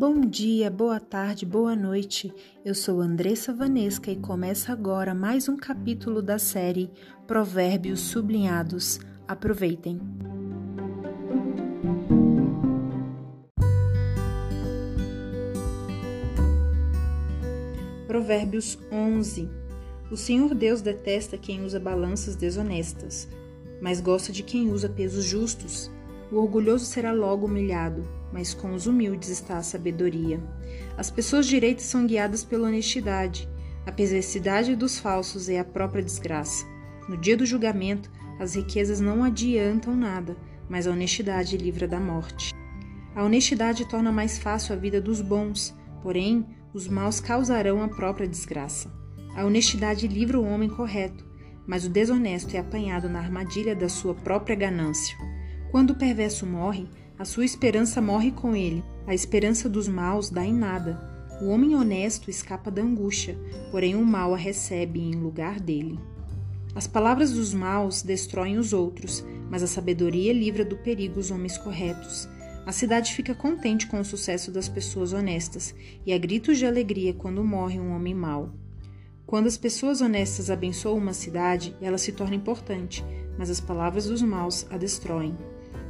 Bom dia, boa tarde, boa noite. Eu sou Andressa Vanesca e começa agora mais um capítulo da série Provérbios Sublinhados. Aproveitem. Provérbios 11. O Senhor Deus detesta quem usa balanças desonestas, mas gosta de quem usa pesos justos. O orgulhoso será logo humilhado, mas com os humildes está a sabedoria. As pessoas direitas são guiadas pela honestidade. A perversidade dos falsos é a própria desgraça. No dia do julgamento, as riquezas não adiantam nada, mas a honestidade livra da morte. A honestidade torna mais fácil a vida dos bons, porém, os maus causarão a própria desgraça. A honestidade livra o homem correto, mas o desonesto é apanhado na armadilha da sua própria ganância. Quando o perverso morre, a sua esperança morre com ele. A esperança dos maus dá em nada. O homem honesto escapa da angústia, porém o mal a recebe em lugar dele. As palavras dos maus destroem os outros, mas a sabedoria livra do perigo os homens corretos. A cidade fica contente com o sucesso das pessoas honestas e há gritos de alegria quando morre um homem mau. Quando as pessoas honestas abençoam uma cidade, ela se torna importante, mas as palavras dos maus a destroem.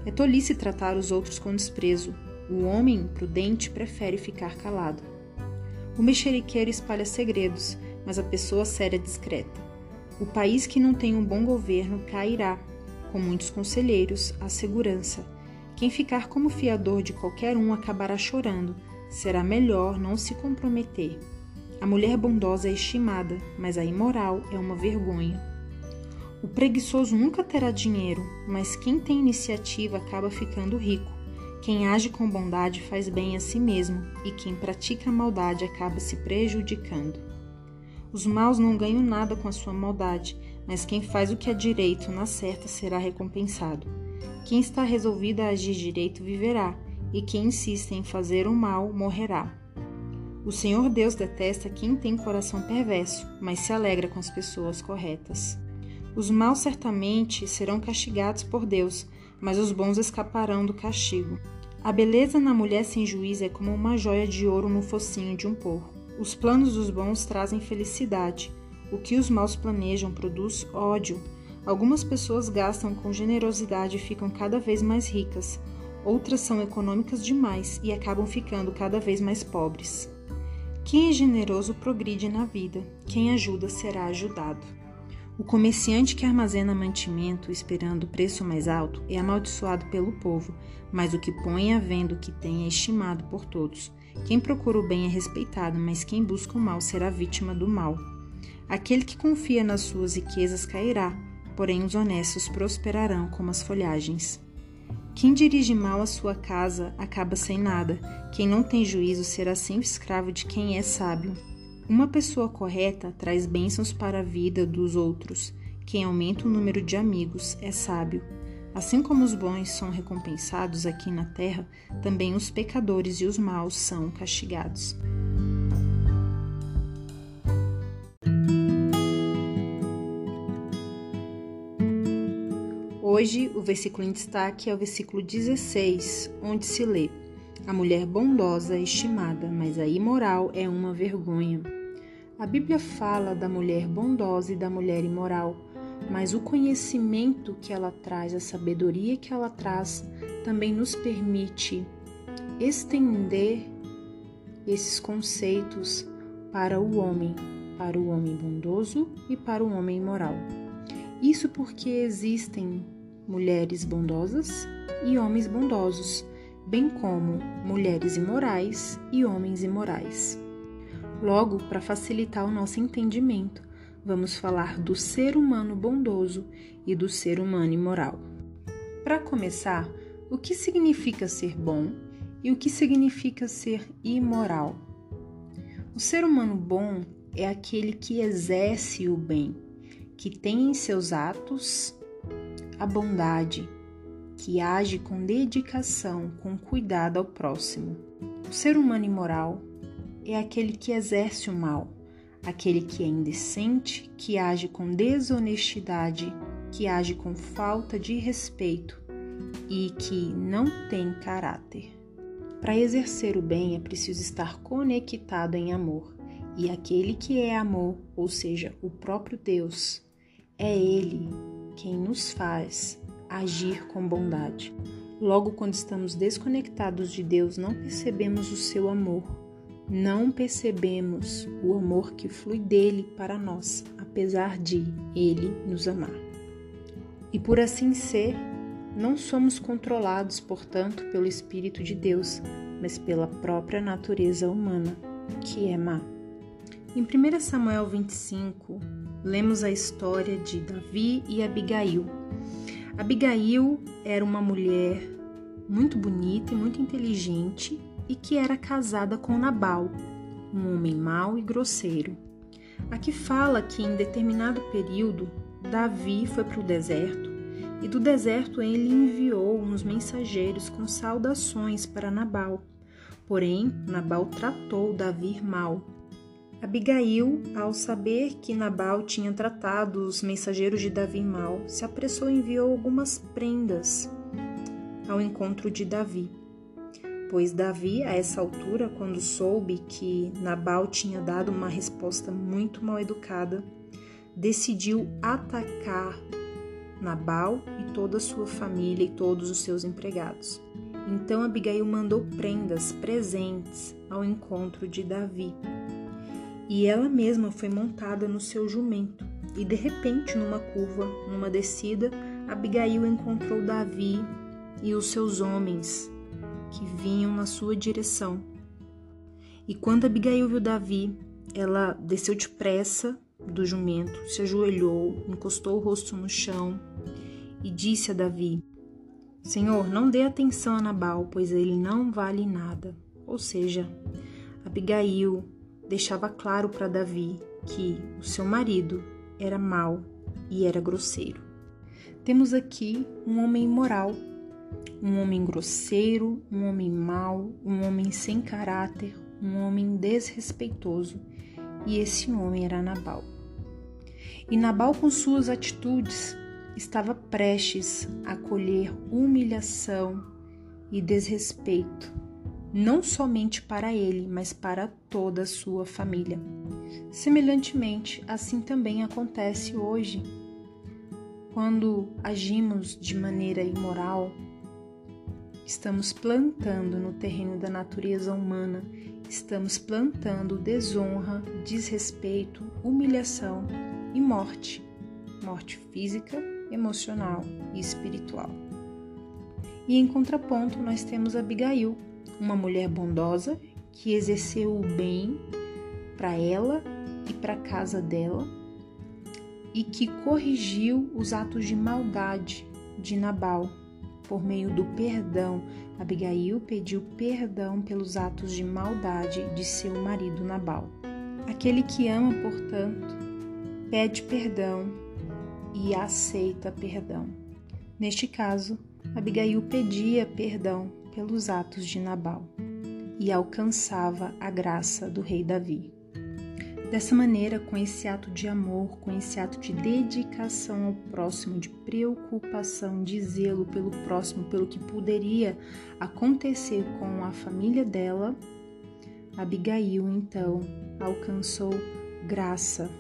É tolice tratar os outros com desprezo. O homem prudente prefere ficar calado. O mexeriqueiro espalha segredos, mas a pessoa séria discreta. O país que não tem um bom governo cairá. Com muitos conselheiros, a segurança. Quem ficar como fiador de qualquer um acabará chorando. Será melhor não se comprometer. A mulher bondosa é estimada, mas a imoral é uma vergonha. O preguiçoso nunca terá dinheiro, mas quem tem iniciativa acaba ficando rico. Quem age com bondade faz bem a si mesmo, e quem pratica a maldade acaba se prejudicando. Os maus não ganham nada com a sua maldade, mas quem faz o que é direito na certa será recompensado. Quem está resolvido a agir direito viverá, e quem insiste em fazer o mal morrerá. O Senhor Deus detesta quem tem coração perverso, mas se alegra com as pessoas corretas. Os maus certamente serão castigados por Deus, mas os bons escaparão do castigo. A beleza na mulher sem juízo é como uma joia de ouro no focinho de um porco. Os planos dos bons trazem felicidade. O que os maus planejam produz ódio. Algumas pessoas gastam com generosidade e ficam cada vez mais ricas. Outras são econômicas demais e acabam ficando cada vez mais pobres. Quem é generoso progride na vida, quem ajuda será ajudado. O comerciante que armazena mantimento esperando o preço mais alto é amaldiçoado pelo povo, mas o que põe à venda o que tem é estimado por todos. Quem procura o bem é respeitado, mas quem busca o mal será vítima do mal. Aquele que confia nas suas riquezas cairá, porém os honestos prosperarão como as folhagens. Quem dirige mal a sua casa acaba sem nada. Quem não tem juízo será sempre escravo de quem é sábio. Uma pessoa correta traz bênçãos para a vida dos outros. Quem aumenta o número de amigos é sábio. Assim como os bons são recompensados aqui na terra, também os pecadores e os maus são castigados. Hoje, o versículo em destaque é o versículo 16, onde se lê: A mulher bondosa é estimada, mas a imoral é uma vergonha. A Bíblia fala da mulher bondosa e da mulher imoral, mas o conhecimento que ela traz, a sabedoria que ela traz, também nos permite estender esses conceitos para o homem, para o homem bondoso e para o homem imoral. Isso porque existem mulheres bondosas e homens bondosos, bem como mulheres imorais e homens imorais. Logo, para facilitar o nosso entendimento, vamos falar do ser humano bondoso e do ser humano imoral. Para começar, o que significa ser bom e o que significa ser imoral? O ser humano bom é aquele que exerce o bem, que tem em seus atos a bondade, que age com dedicação, com cuidado ao próximo. O ser humano imoral é aquele que exerce o mal, aquele que é indecente, que age com desonestidade, que age com falta de respeito e que não tem caráter. Para exercer o bem é preciso estar conectado em amor. E aquele que é amor, ou seja, o próprio Deus, é Ele quem nos faz agir com bondade. Logo, quando estamos desconectados de Deus, não percebemos o seu amor, não percebemos o amor que flui dele para nós, apesar de ele nos amar. E por assim ser, não somos controlados, portanto, pelo Espírito de Deus, mas pela própria natureza humana, que é má. Em 1 Samuel 25, lemos a história de Davi e Abigail. Abigail era uma mulher muito bonita e muito inteligente e que era casada com Nabal, um homem mau e grosseiro. Aqui fala que em determinado período Davi foi para o deserto e do deserto ele enviou uns mensageiros com saudações para Nabal. Porém, Nabal tratou Davi mal Abigail, ao saber que Nabal tinha tratado os mensageiros de Davi mal, se apressou e enviou algumas prendas ao encontro de Davi. Pois Davi, a essa altura, quando soube que Nabal tinha dado uma resposta muito mal educada, decidiu atacar Nabal e toda a sua família e todos os seus empregados. Então Abigail mandou prendas, presentes ao encontro de Davi e ela mesma foi montada no seu jumento. E de repente, numa curva, numa descida, Abigail encontrou Davi e os seus homens que vinham na sua direção. E quando Abigail viu Davi, ela desceu depressa do jumento, se ajoelhou, encostou o rosto no chão e disse a Davi: Senhor, não dê atenção a Nabal, pois ele não vale nada. Ou seja, Abigail deixava claro para Davi que o seu marido era mau e era grosseiro. Temos aqui um homem imoral, um homem grosseiro, um homem mau, um homem sem caráter, um homem desrespeitoso, e esse homem era Nabal. E Nabal, com suas atitudes, estava prestes a colher humilhação e desrespeito não somente para ele, mas para toda a sua família. Semelhantemente, assim também acontece hoje. Quando agimos de maneira imoral, estamos plantando no terreno da natureza humana, estamos plantando desonra, desrespeito, humilhação e morte. Morte física, emocional e espiritual. E em contraponto, nós temos Abigail, uma mulher bondosa que exerceu o bem para ela e para a casa dela e que corrigiu os atos de maldade de Nabal por meio do perdão. Abigail pediu perdão pelos atos de maldade de seu marido Nabal. Aquele que ama, portanto, pede perdão e aceita perdão. Neste caso, Abigail pedia perdão pelos atos de Nabal e alcançava a graça do rei Davi. Dessa maneira, com esse ato de amor, com esse ato de dedicação ao próximo, de preocupação, de zelo pelo próximo, pelo que poderia acontecer com a família dela, Abigail então alcançou graça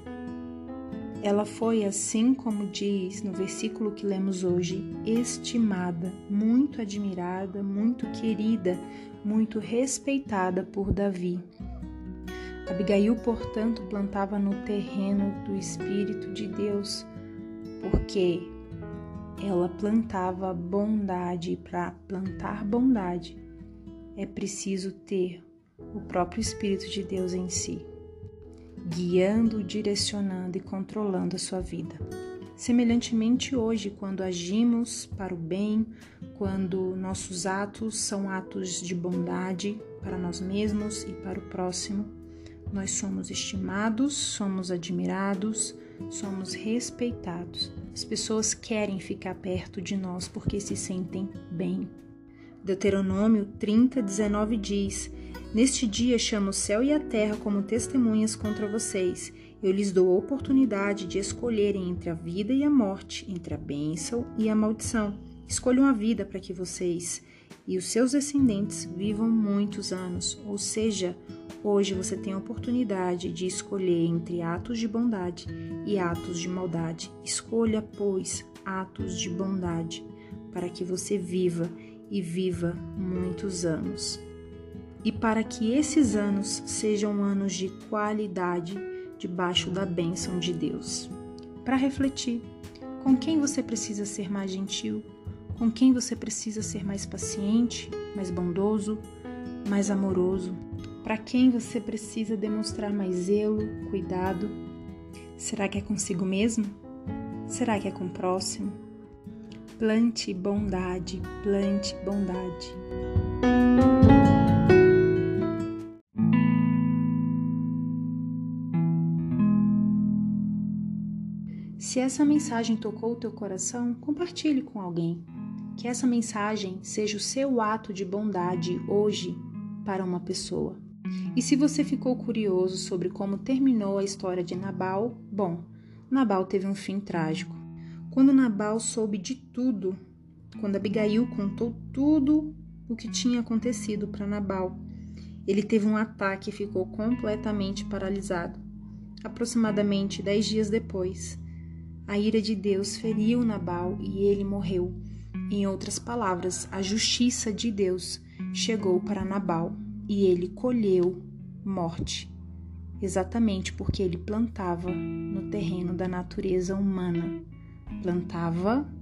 ela foi, assim como diz no versículo que lemos hoje, estimada, muito admirada, muito querida, muito respeitada por Davi. Abigail, portanto, plantava no terreno do Espírito de Deus, porque ela plantava bondade, para plantar bondade é preciso ter o próprio Espírito de Deus em si guiando, direcionando e controlando a sua vida. Semelhantemente, hoje, quando agimos para o bem, quando nossos atos são atos de bondade para nós mesmos e para o próximo, nós somos estimados, somos admirados, somos respeitados. As pessoas querem ficar perto de nós porque se sentem bem. Deuteronômio 30, 19 diz: Neste dia chamo o céu e a terra como testemunhas contra vocês. Eu lhes dou a oportunidade de escolherem entre a vida e a morte, entre a bênção e a maldição. Escolham a vida para que vocês e os seus descendentes vivam muitos anos, ou seja, hoje você tem a oportunidade de escolher entre atos de bondade e atos de maldade. Escolha, pois, atos de bondade, para que você viva e viva muitos anos. E para que esses anos sejam anos de qualidade debaixo da bênção de Deus. Para refletir, com quem você precisa ser mais gentil? Com quem você precisa ser mais paciente, mais bondoso, mais amoroso? Para quem você precisa demonstrar mais zelo, cuidado? Será que é consigo mesmo? Será que é com o próximo? Plante bondade, plante bondade. Se essa mensagem tocou o teu coração, compartilhe com alguém. Que essa mensagem seja o seu ato de bondade hoje para uma pessoa. E se você ficou curioso sobre como terminou a história de Nabal, bom, Nabal teve um fim trágico. Quando Nabal soube de tudo, quando Abigail contou tudo o que tinha acontecido para Nabal, ele teve um ataque e ficou completamente paralisado. Aproximadamente dez dias depois, a ira de Deus feriu Nabal e ele morreu. Em outras palavras, a justiça de Deus chegou para Nabal e ele colheu morte, exatamente porque ele plantava no terreno da natureza humana. Plantava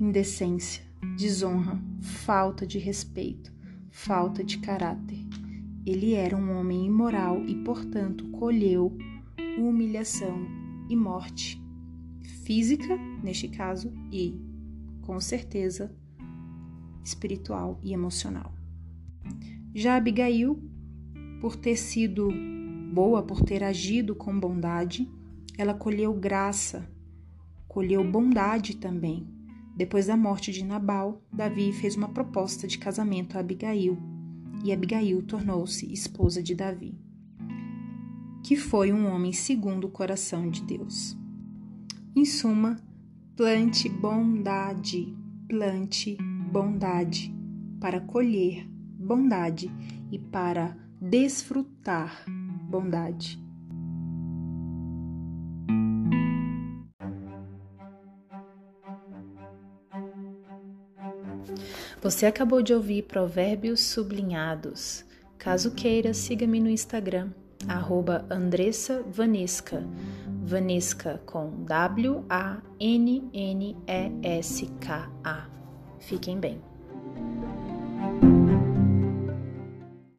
indecência, desonra, falta de respeito, falta de caráter. Ele era um homem imoral e, portanto, colheu humilhação e morte física, neste caso, e, com certeza, espiritual e emocional. Já Abigail, por ter sido boa, por ter agido com bondade, ela colheu graça, colheu bondade também. Depois da morte de Nabal, Davi fez uma proposta de casamento a Abigail, e Abigail tornou-se esposa de Davi, que foi um homem segundo o coração de Deus. Em suma, plante bondade, plante bondade para colher bondade e para desfrutar bondade. Você acabou de ouvir Provérbios Sublinhados. Caso queira, siga-me no Instagram, arroba Andressa Vanesca. Vanesca com W-A-N-N-E-S-K-A. Fiquem bem.